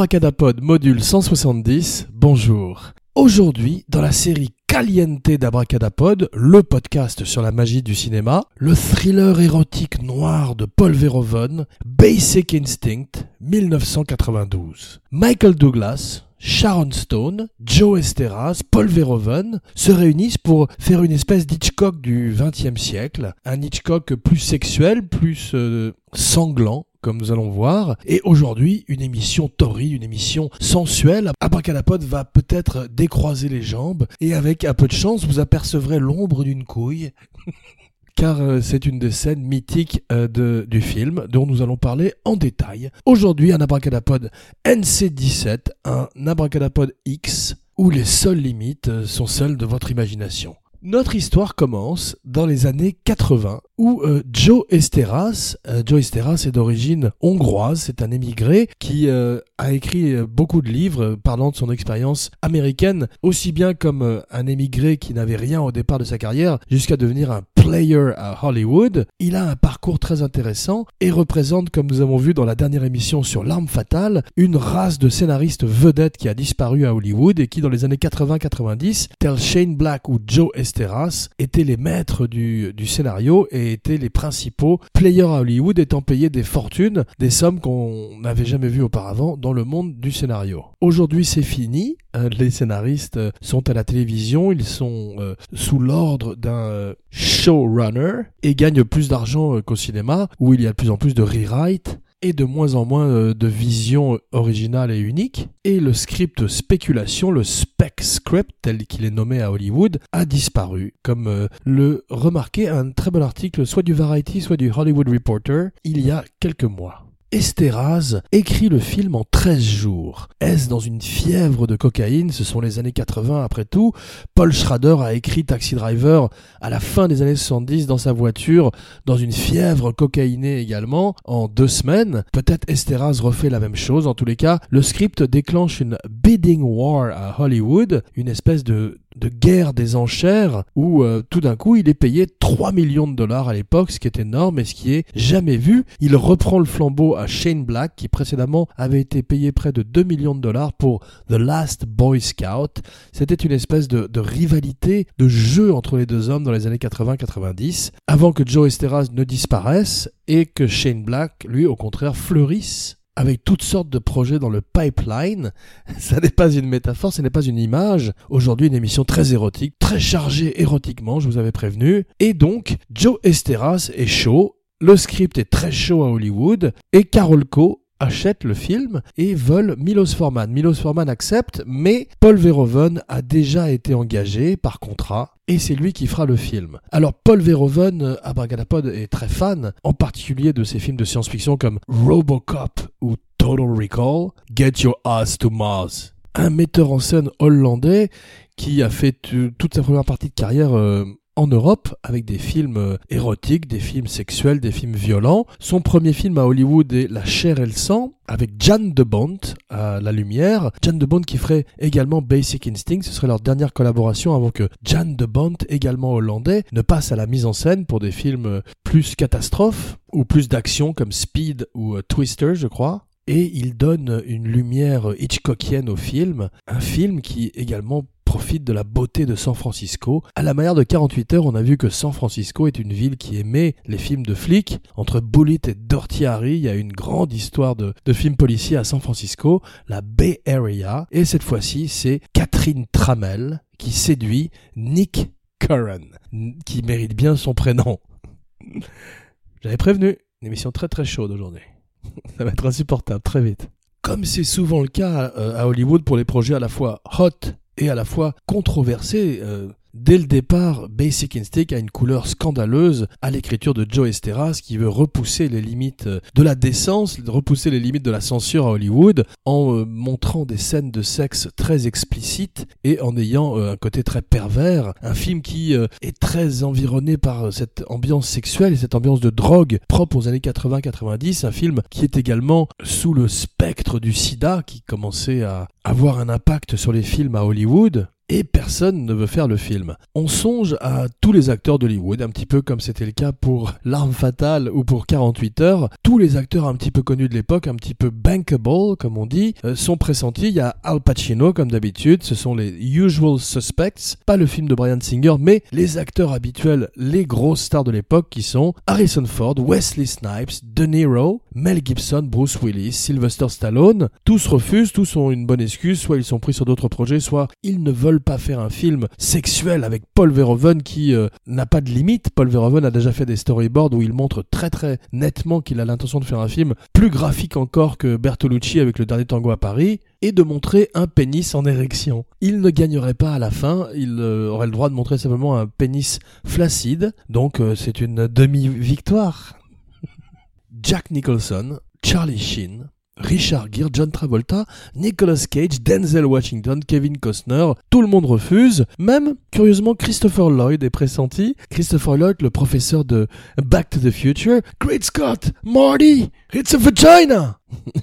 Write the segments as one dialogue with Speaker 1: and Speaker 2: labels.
Speaker 1: Abracadapod module 170, bonjour. Aujourd'hui, dans la série Caliente d'Abracadapod, le podcast sur la magie du cinéma, le thriller érotique noir de Paul Verhoeven, Basic Instinct, 1992. Michael Douglas, Sharon Stone, Joe Esteras, Paul Verhoeven se réunissent pour faire une espèce d'Hitchcock du XXe siècle, un Hitchcock plus sexuel, plus euh, sanglant, comme nous allons voir. Et aujourd'hui, une émission torride, une émission sensuelle. Abracadapod va peut-être décroiser les jambes et avec un peu de chance, vous apercevrez l'ombre d'une couille. car euh, c'est une des scènes mythiques euh, du film dont nous allons parler en détail. Aujourd'hui, un abracadapod NC17, un abracadapod X, où les seules limites euh, sont celles de votre imagination. Notre histoire commence dans les années 80 où euh, Joe Esteras, euh, Joe Esteras est d'origine hongroise, c'est un émigré qui euh, a écrit beaucoup de livres parlant de son expérience américaine, aussi bien comme un émigré qui n'avait rien au départ de sa carrière jusqu'à devenir un player à Hollywood. Il a un parcours très intéressant et représente, comme nous avons vu dans la dernière émission sur l'arme fatale, une race de scénaristes vedettes qui a disparu à Hollywood et qui dans les années 80-90, tel Shane Black ou Joe Esteras, étaient les maîtres du, scénario et étaient les principaux players à Hollywood étant payés des fortunes, des sommes qu'on n'avait jamais vues auparavant dans le monde du scénario. Aujourd'hui c'est fini, euh, les scénaristes euh, sont à la télévision, ils sont euh, sous l'ordre d'un showrunner et gagnent plus d'argent qu'au cinéma où il y a de plus en plus de rewrite et de moins en moins euh, de vision originale et unique. Et le script spéculation, le spec script tel qu'il est nommé à Hollywood, a disparu. Comme euh, le remarquait un très bon article soit du Variety, soit du Hollywood Reporter, il y a quelques mois. Esteraz écrit le film en 13 jours. Est-ce dans une fièvre de cocaïne? Ce sont les années 80 après tout. Paul Schrader a écrit Taxi Driver à la fin des années 70 dans sa voiture, dans une fièvre cocaïnée également, en deux semaines. Peut-être Esteraz refait la même chose. En tous les cas, le script déclenche une bidding war à Hollywood, une espèce de de guerre des enchères où euh, tout d'un coup il est payé 3 millions de dollars à l'époque, ce qui est énorme et ce qui est jamais vu. Il reprend le flambeau à Shane Black qui précédemment avait été payé près de 2 millions de dollars pour The Last Boy Scout. C'était une espèce de, de, rivalité, de jeu entre les deux hommes dans les années 80-90 avant que Joe Esteras ne disparaisse et que Shane Black lui au contraire fleurisse avec toutes sortes de projets dans le pipeline. Ça n'est pas une métaphore, ce n'est pas une image. Aujourd'hui, une émission très érotique, très chargée érotiquement, je vous avais prévenu. Et donc, Joe Esteras est chaud, le script est très chaud à Hollywood, et Carol Co achète le film et veulent Milos Forman. Milos Forman accepte, mais Paul Verhoeven a déjà été engagé par contrat et c'est lui qui fera le film. Alors Paul Verhoeven, euh, à Bragadapod, est très fan, en particulier de ses films de science-fiction comme Robocop ou Total Recall, Get Your Ass to Mars. Un metteur en scène hollandais qui a fait toute sa première partie de carrière euh, en Europe avec des films euh, érotiques, des films sexuels, des films violents. Son premier film à Hollywood est La chair et le sang avec Jan de Bont à la lumière. Jan de Bont qui ferait également Basic Instinct, ce serait leur dernière collaboration avant que Jan de Bont, également hollandais, ne passe à la mise en scène pour des films euh, plus catastrophes ou plus d'action comme Speed ou euh, Twister, je crois et il donne une lumière Hitchcockienne au film, un film qui également profite de la beauté de San Francisco. À la manière de 48 heures, on a vu que San Francisco est une ville qui aimait les films de flics. Entre Bullitt et Dirty Harry, il y a une grande histoire de, de films policiers à San Francisco, la Bay Area. Et cette fois-ci, c'est Catherine Trammell qui séduit Nick Curran, qui mérite bien son prénom. J'avais prévenu, une émission très très chaude aujourd'hui. Ça va être insupportable très vite. Comme c'est souvent le cas euh, à Hollywood pour les projets à la fois hot et à la fois controversé. Euh, dès le départ, Basic Instinct a une couleur scandaleuse à l'écriture de Joe Esteras qui veut repousser les limites euh, de la décence, repousser les limites de la censure à Hollywood en euh, montrant des scènes de sexe très explicites et en ayant un côté très pervers. Un film qui est très environné par cette ambiance sexuelle et cette ambiance de drogue propre aux années 80-90. Un film qui est également sous le spectre du sida qui commençait à avoir un impact sur les films à Hollywood et personne ne veut faire le film. On songe à tous les acteurs d'Hollywood, un petit peu comme c'était le cas pour L'arme fatale ou pour 48 heures. Tous les acteurs un petit peu connus de l'époque, un petit peu bankable comme on dit, euh, sont pressentis. Il y a Al Pacino comme d'habitude, ce sont les usual suspects, pas le film de Brian Singer, mais les acteurs habituels, les grosses stars de l'époque qui sont Harrison Ford, Wesley Snipes, De Niro, Mel Gibson, Bruce Willis, Sylvester Stallone. Tous refusent, tous ont une bonne excuse, soit ils sont pris sur d'autres projets, soit ils ne veulent pas faire un film sexuel avec Paul Verhoeven qui euh, n'a pas de limite. Paul Verhoeven a déjà fait des storyboards où il montre très très nettement qu'il a l'intention de faire un film plus graphique encore que Bertolucci avec le dernier tango à Paris et de montrer un pénis en érection. Il ne gagnerait pas à la fin, il euh, aurait le droit de montrer simplement un pénis flaccide, donc euh, c'est une demi-victoire. Jack Nicholson, Charlie Sheen, Richard Gere, John Travolta, Nicolas Cage, Denzel Washington, Kevin Costner, tout le monde refuse. Même, curieusement, Christopher Lloyd est pressenti. Christopher Lloyd, le professeur de Back to the Future. Great Scott! Marty! It's a vagina!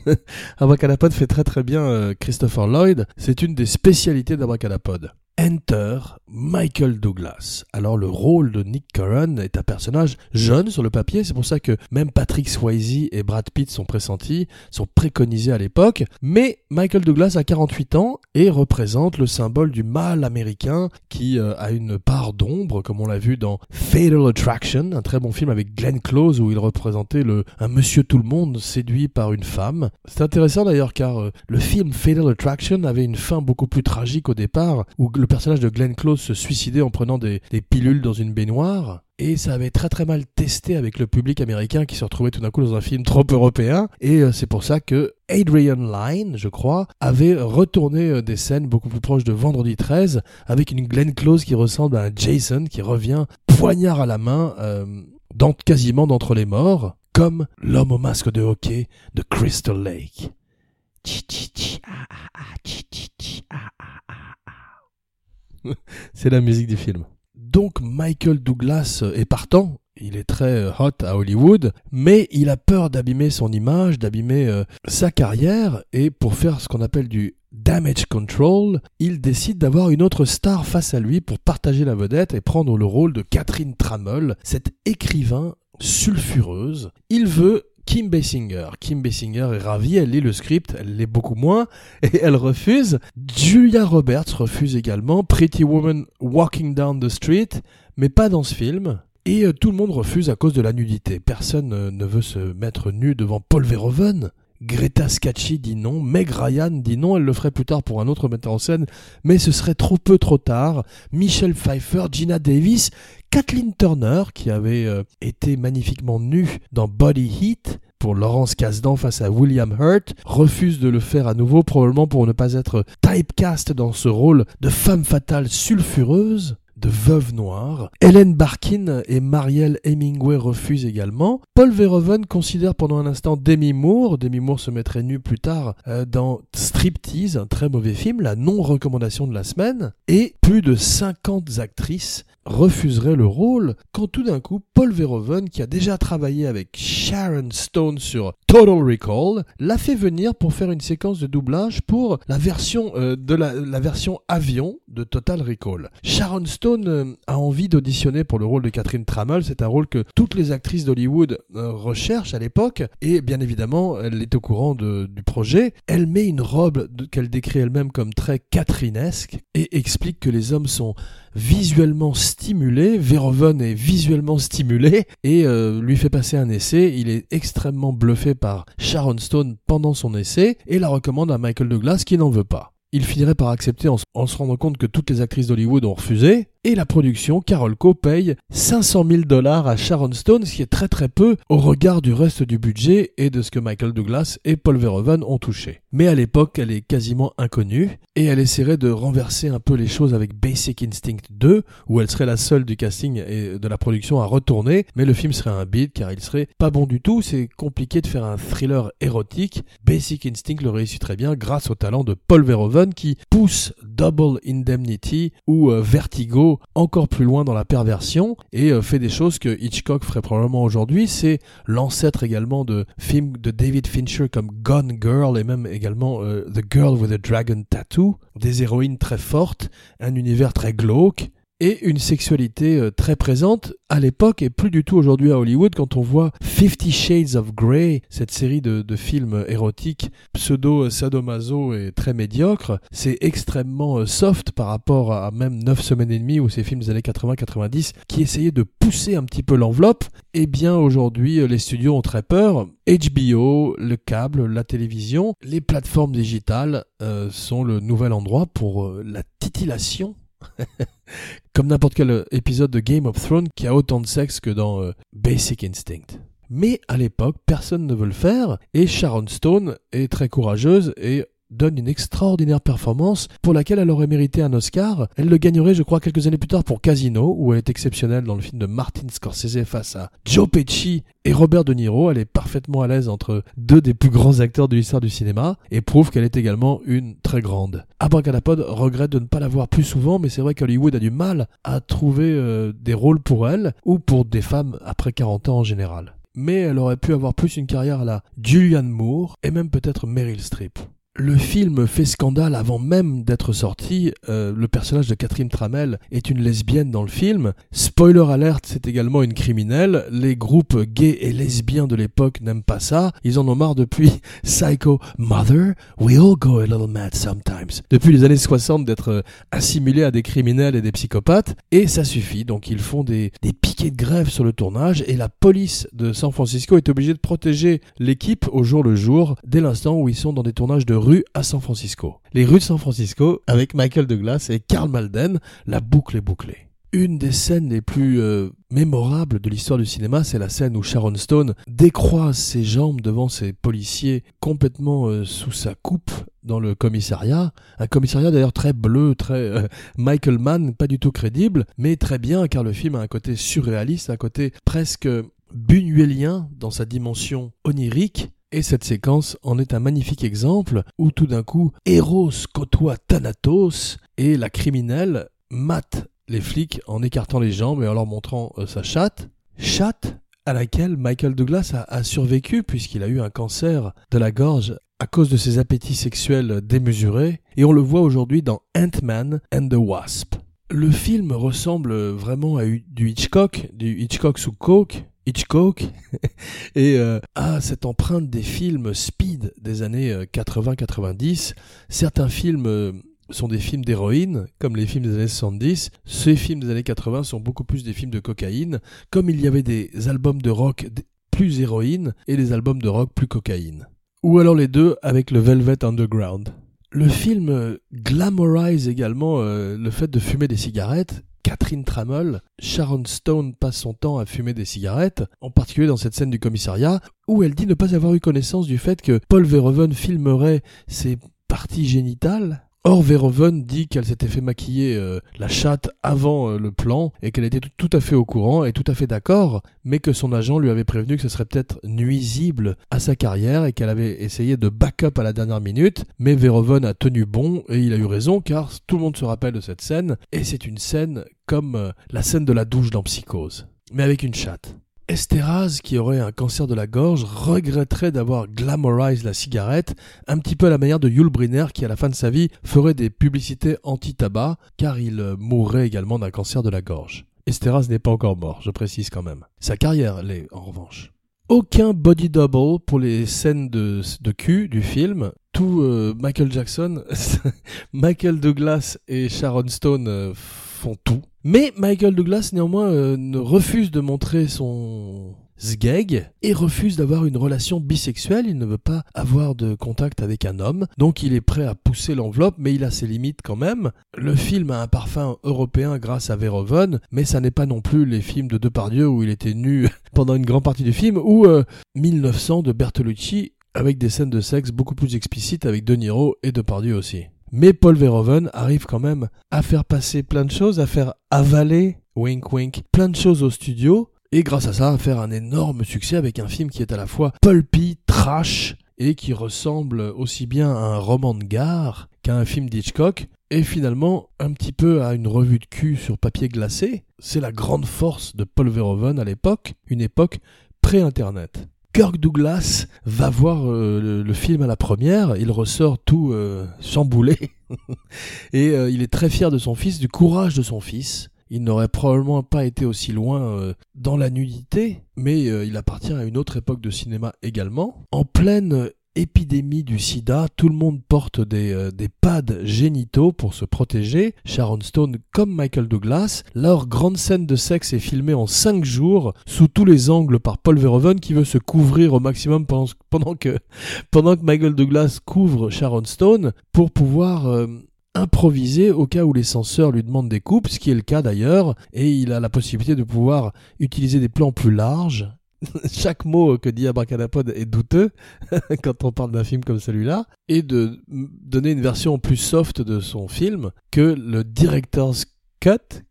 Speaker 1: Abracadapod fait très très bien euh, Christopher Lloyd. C'est une des spécialités d'Abracadapod. Enter Michael Douglas. Alors le rôle de Nick Curran est un personnage jeune sur le papier, c'est pour ça que même Patrick Swayze et Brad Pitt sont pressentis, sont préconisés à l'époque, mais Michael Douglas a 48 ans et représente le symbole du mal américain qui euh, a une part d'ombre, comme on l'a vu dans Fatal Attraction, un très bon film avec Glenn Close où il représentait un monsieur tout le monde séduit par une femme. C'est intéressant d'ailleurs car euh, le film Fatal Attraction avait une fin beaucoup plus tragique au départ où personnage de Glenn Close se suicidait en prenant des, pilules dans une baignoire. Et ça avait très très mal testé avec le public américain qui se retrouvait tout d'un coup dans un film trop européen. Et euh, c'est pour ça que Adrian Lyne, je crois, avait retourné euh, des scènes beaucoup plus proches de Vendredi 13 avec une Glenn Close qui ressemble à un Jason qui revient poignard à la main euh, dans, quasiment d'entre les morts, comme l'homme au masque de hockey de Crystal Lake. c'est la musique du film. Donc Michael Douglas est partant, il est très euh, hot à Hollywood, mais il a peur d'abîmer son image, d'abîmer euh, sa carrière, et pour faire ce qu'on appelle du damage control, il décide d'avoir une autre star face à lui pour partager la vedette et prendre le rôle de Catherine Trammell, cette écrivain sulfureuse. Il veut Kim Basinger. Kim Basinger est ravie, elle lit le script, elle l'est beaucoup moins, et elle refuse. Julia Roberts refuse également. Pretty Woman Walking Down the Street, mais pas dans ce film. Et euh, tout le monde refuse à cause de la nudité. Personne euh, ne veut se mettre nu devant Paul Verhoeven. Greta Scacchi dit non, Meg Ryan dit non, elle le ferait plus tard pour un autre metteur en scène, mais ce serait trop peu trop tard. Michelle Pfeiffer, Gina Davis, Kathleen Turner, qui avait euh, été magnifiquement nue dans Body Heat, pour Laurence Kasdan face à William Hurt, refuse de le faire à nouveau, probablement pour ne pas être typecast dans ce rôle de femme fatale sulfureuse de Veuve Noire. Hélène Barkin et Marielle Hemingway refusent également. Paul Verhoeven considère pendant un instant Demi Moore. Demi Moore se mettrait nu plus tard euh, dans Striptease, un très mauvais film, la non-recommandation de la semaine. Et plus de 50 actrices refuserait le rôle quand tout d'un coup Paul Verhoeven, qui a déjà travaillé avec Sharon Stone sur Total Recall, l'a fait venir pour faire une séquence de doublage pour la version euh, de la, version avion de Total Recall. Sharon Stone euh, a envie d'auditionner pour le rôle de Catherine Trammell, c'est un rôle que toutes les actrices d'Hollywood euh, recherchent à l'époque et bien évidemment elle est au courant du projet. Elle met une robe qu'elle décrit elle-même comme très catherinesque et explique que les hommes sont visuellement stimulé, Verhoeven est visuellement stimulé et euh, lui fait passer un essai. Il est extrêmement bluffé par Sharon Stone pendant son essai et la recommande à Michael Douglas qui n'en veut pas. Il finirait par accepter en, se rendant compte que toutes les actrices d'Hollywood ont refusé, et la production, Carol Co, paye 500 000 dollars à Sharon Stone, ce qui est très très peu au regard du reste du budget et de ce que Michael Douglas et Paul Verhoeven ont touché. Mais à l'époque, elle est quasiment inconnue, et elle essaierait de renverser un peu les choses avec Basic Instinct 2, où elle serait la seule du casting et de la production à retourner, mais le film serait un beat car il serait pas bon du tout, c'est compliqué de faire un thriller érotique. Basic Instinct le réussit très bien grâce au talent de Paul Verhoeven qui pousse Double Indemnity ou euh, Vertigo encore plus loin dans la perversion et euh, fait des choses que Hitchcock ferait probablement aujourd'hui. C'est l'ancêtre également de films de David Fincher comme Gone Girl et même également euh, The Girl with a Dragon Tattoo, des héroïnes très fortes, un univers très glauque et une sexualité euh, très présente à l'époque et plus du tout aujourd'hui à Hollywood quand on voit Fifty Shades of Grey, cette série de, films érotiques pseudo-sadomaso et très médiocre, c'est extrêmement euh, soft par rapport à même 9 semaines et demie ou ces films des années 80-90 qui essayaient de pousser un petit peu l'enveloppe. Eh bien aujourd'hui euh, les studios ont très peur. HBO, le câble, la télévision, les plateformes digitales sont le nouvel endroit pour la titillation Comme n'importe quel épisode de Game of Thrones qui a autant de sexe que dans euh, Basic Instinct. Mais à l'époque, personne ne veut le faire, et Sharon Stone est très courageuse et donne une extraordinaire performance pour laquelle elle aurait mérité un Oscar. Elle le gagnerait, je crois, quelques années plus tard pour Casino, où elle est exceptionnelle dans le film de Martin Scorsese face à Joe Pesci et Robert De Niro. Elle est parfaitement à l'aise entre deux des plus grands acteurs de l'histoire du cinéma et prouve qu'elle est également une très grande. Abracadapod regrette de ne pas la voir plus souvent, mais c'est vrai qu'Hollywood a du mal à trouver euh, des rôles pour elle ou pour des femmes après 40 ans en général. Mais elle aurait pu avoir plus une carrière à la Julianne Moore et même peut-être Meryl Streep le film fait scandale avant même d'être sorti. Euh, le personnage de Catherine Tramel est une lesbienne dans le film. Spoiler alert, c'est également une criminelle. Les groupes gays et lesbiens de l'époque n'aiment pas ça. Ils en ont marre depuis Psycho Mother. We all go a little mad sometimes. Depuis les années 60 d'être euh, assimilés à des criminels et des psychopathes. Et ça suffit. Donc ils font des, des piquets de grève sur le tournage et la police de San Francisco est obligée de protéger l'équipe au jour le jour dès l'instant où ils sont dans des tournages de à San Francisco. Les rues de San Francisco avec Michael Douglas et Karl Malden, la boucle est bouclée. Une des scènes les plus euh, mémorables de l'histoire du cinéma, c'est la scène où Sharon Stone décroise ses jambes devant ses policiers complètement euh, sous sa coupe dans le commissariat. Un commissariat d'ailleurs très bleu, très euh, Michael Mann, pas du tout crédible, mais très bien car le film a un côté surréaliste, un côté presque buñuelien dans sa dimension onirique et cette séquence en est un magnifique exemple où tout d'un coup, Eros côtoie Thanatos et la criminelle mate les flics en écartant les jambes et en leur montrant euh, sa chatte. Chatte à laquelle Michael Douglas a, survécu puisqu'il a eu un cancer de la gorge à cause de ses appétits sexuels démesurés et on le voit aujourd'hui dans Ant-Man and the Wasp. Le film ressemble vraiment à du Hitchcock, du Hitchcock sous coke, Hitchcock et euh, à cette empreinte des films speed des années 80-90. Euh, Certains films euh, sont des films d'héroïne, comme les films des années 70. Ces films des années 80 sont beaucoup plus des films de cocaïne, comme il y avait des albums de rock plus héroïne et des albums de rock plus cocaïne. Ou alors les deux avec le Velvet Underground. Le film glamorise également le fait de fumer des cigarettes Catherine Trammell, Sharon Stone passe son temps à fumer des cigarettes, en particulier dans cette scène du commissariat, où elle dit ne pas avoir eu connaissance du fait que Paul Verhoeven filmerait ses parties génitales Or, Verhoeven dit qu'elle s'était fait maquiller euh, la chatte avant euh, le plan et qu'elle était tout, à fait au courant et tout à fait d'accord, mais que son agent lui avait prévenu que ce serait peut-être nuisible à sa carrière et qu'elle avait essayé de back-up à la dernière minute. Mais Verhoeven a tenu bon et il a eu raison car tout le monde se rappelle de cette scène et c'est une scène comme euh, la scène de la douche dans Psychose, mais avec une chatte. Estéraz, qui aurait un cancer de la gorge, regretterait d'avoir glamorisé la cigarette, un petit peu à la manière de Yul Brynner, qui à la fin de sa vie ferait des publicités anti-tabac, car il mourrait également d'un cancer de la gorge. Estéraz n'est pas encore mort, je précise quand même. Sa carrière l'est, en revanche. Aucun body double pour les scènes de, de cul du film. Tout euh, Michael Jackson, Michael Douglas et Sharon Stone euh, font tout. Mais Michael Douglas néanmoins euh, refuse de montrer son sgeg et refuse d'avoir une relation bisexuelle, il ne veut pas avoir de contact avec un homme, donc il est prêt à pousser l'enveloppe, mais il a ses limites quand même. Le film a un parfum européen grâce à Verhoeven, mais ça n'est pas non plus les films de Depardieu où il était nu pendant une grande partie du film, ou 1900 euh, de Bertolucci avec des scènes de sexe beaucoup plus explicites avec De Niro et Depardieu aussi. Mais Paul Verhoeven arrive quand même à faire passer plein de choses, à faire avaler, wink wink, plein de choses au studio, et grâce à ça à faire un énorme succès avec un film qui est à la fois pulpy, trash, et qui ressemble aussi bien à un roman de gare qu'à un film d'Hitchcock et finalement un petit peu à une revue de cul sur papier glacé. C'est la grande force de Paul Verhoeven à l'époque, une époque pré-internet. Kirk Douglas va voir euh, le, film à la première, il ressort tout euh, chamboulé et euh, il est très fier de son fils, du courage de son fils. Il n'aurait probablement pas été aussi loin dans la nudité, mais il appartient à une autre époque de cinéma également. En pleine épidémie du sida, tout le monde porte des, euh, des, pads génitaux pour se protéger. Sharon Stone comme Michael Douglas. Leur grande scène de sexe est filmée en 5 jours, sous tous les angles par Paul Verhoeven qui veut se couvrir au maximum pendant, que, pendant que Michael Douglas couvre Sharon Stone pour pouvoir... Euh, improviser au cas où les censeurs lui demandent des coupes, ce qui est le cas d'ailleurs, et il a la possibilité de pouvoir utiliser des plans plus larges chaque mot que dit Abracadapod est douteux quand on parle d'un film comme celui-là, et de donner une version plus soft de son film que le director's cut.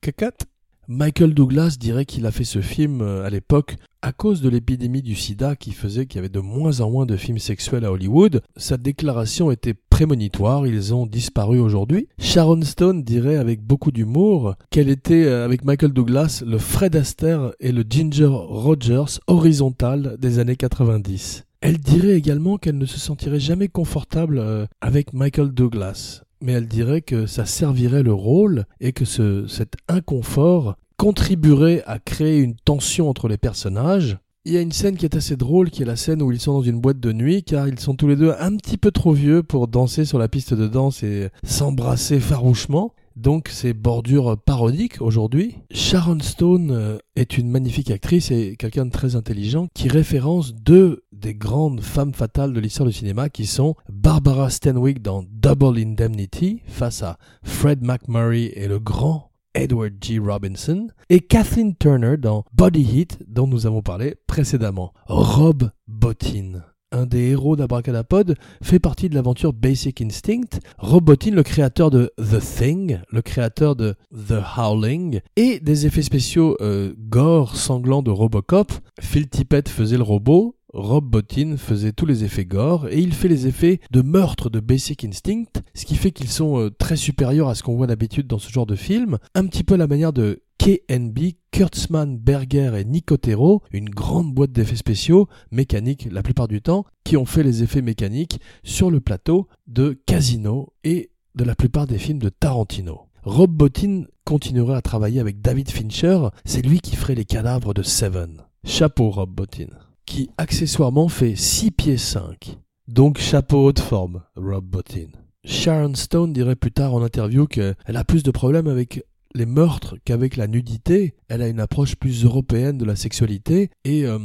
Speaker 1: Cut? Michael Douglas dirait qu'il a fait ce film euh, à l'époque à cause de l'épidémie du sida qui faisait qu'il y avait de moins en moins de films sexuels à Hollywood. Sa déclaration était prémonitoire, ils ont disparu aujourd'hui. Sharon Stone dirait avec beaucoup d'humour qu'elle était euh, avec Michael Douglas le Fred Astaire et le Ginger Rogers horizontal des années 90. Elle dirait également qu'elle ne se sentirait jamais confortable euh, avec Michael Douglas mais elle dirait que ça servirait le rôle et que ce, cet inconfort contribuerait à créer une tension entre les personnages. Il y a une scène qui est assez drôle, qui est la scène où ils sont dans une boîte de nuit, car ils sont tous les deux un petit peu trop vieux pour danser sur la piste de danse et s'embrasser farouchement. Donc c'est bordure parodique aujourd'hui. Sharon Stone euh, est une magnifique actrice et quelqu'un de très intelligent qui référence deux des grandes femmes fatales de l'histoire du cinéma qui sont Barbara Stanwyck dans Double Indemnity face à Fred McMurray et le grand Edward G. Robinson et Kathleen Turner dans Body Heat dont nous avons parlé précédemment. Rob Bottin un des héros d'Abracadapod, fait partie de l'aventure Basic Instinct. Robotine, le créateur de The Thing, le créateur de The Howling, et des effets spéciaux euh, gore sanglants de Robocop. Phil Tippett faisait le robot, Rob Bottin faisait tous les effets gore et il fait les effets de meurtre de Basic Instinct, ce qui fait qu'ils sont euh, très supérieurs à ce qu'on voit d'habitude dans ce genre de film, un petit peu à la manière de KNB, Kurtzman, Berger et Nicotero, une grande boîte d'effets spéciaux, mécaniques la plupart du temps, qui ont fait les effets mécaniques sur le plateau de Casino et de la plupart des films de Tarantino. Rob Bottin continuerait à travailler avec David Fincher, c'est lui qui ferait les cadavres de Seven. Chapeau Rob Bottin, qui accessoirement fait 6 pieds 5. Donc chapeau haute forme, Rob Bottin. Sharon Stone dirait plus tard en interview qu'elle a plus de problèmes avec les meurtres qu'avec la nudité, elle a une approche plus européenne de la sexualité et euh,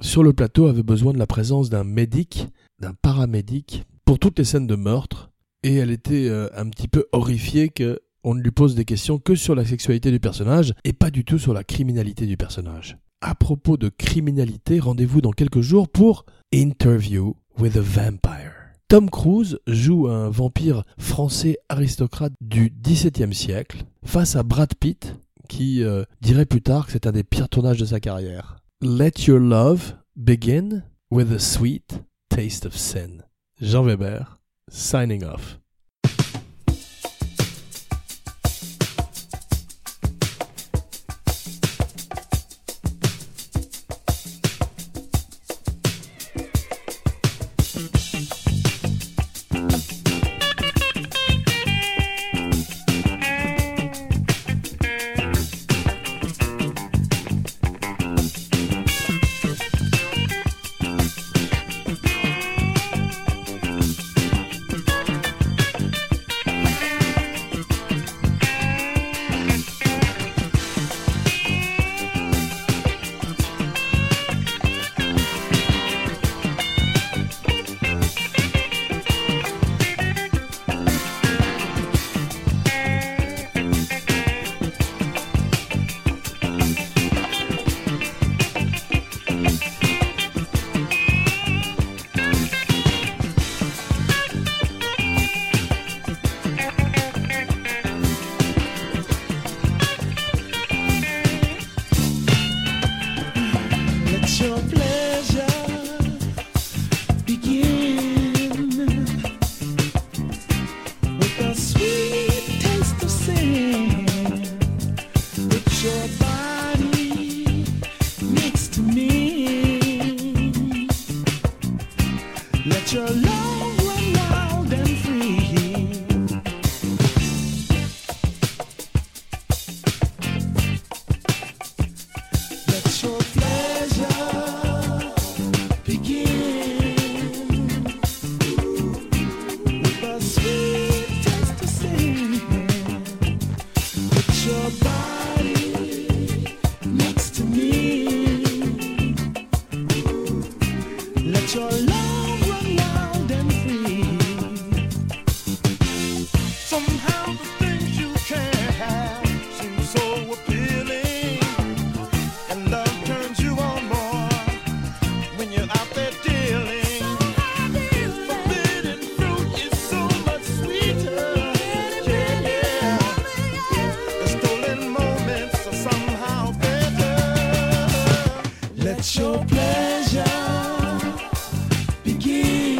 Speaker 1: sur le plateau avait besoin de la présence d'un médic, d'un paramédic pour toutes les scènes de meurtre et elle était euh, un petit peu horrifiée que on ne lui pose des questions que sur la sexualité du personnage et pas du tout sur la criminalité du personnage. À propos de criminalité, rendez-vous dans quelques jours pour Interview with a Vampire. Tom Cruise joue un vampire français aristocrate du XVIIe siècle face à Brad Pitt qui euh, dirait plus tard que c'est un des pires tournages de sa carrière. Let your love begin with a sweet taste of sin. Jean Weber, signing off.
Speaker 2: Let your pleasure begin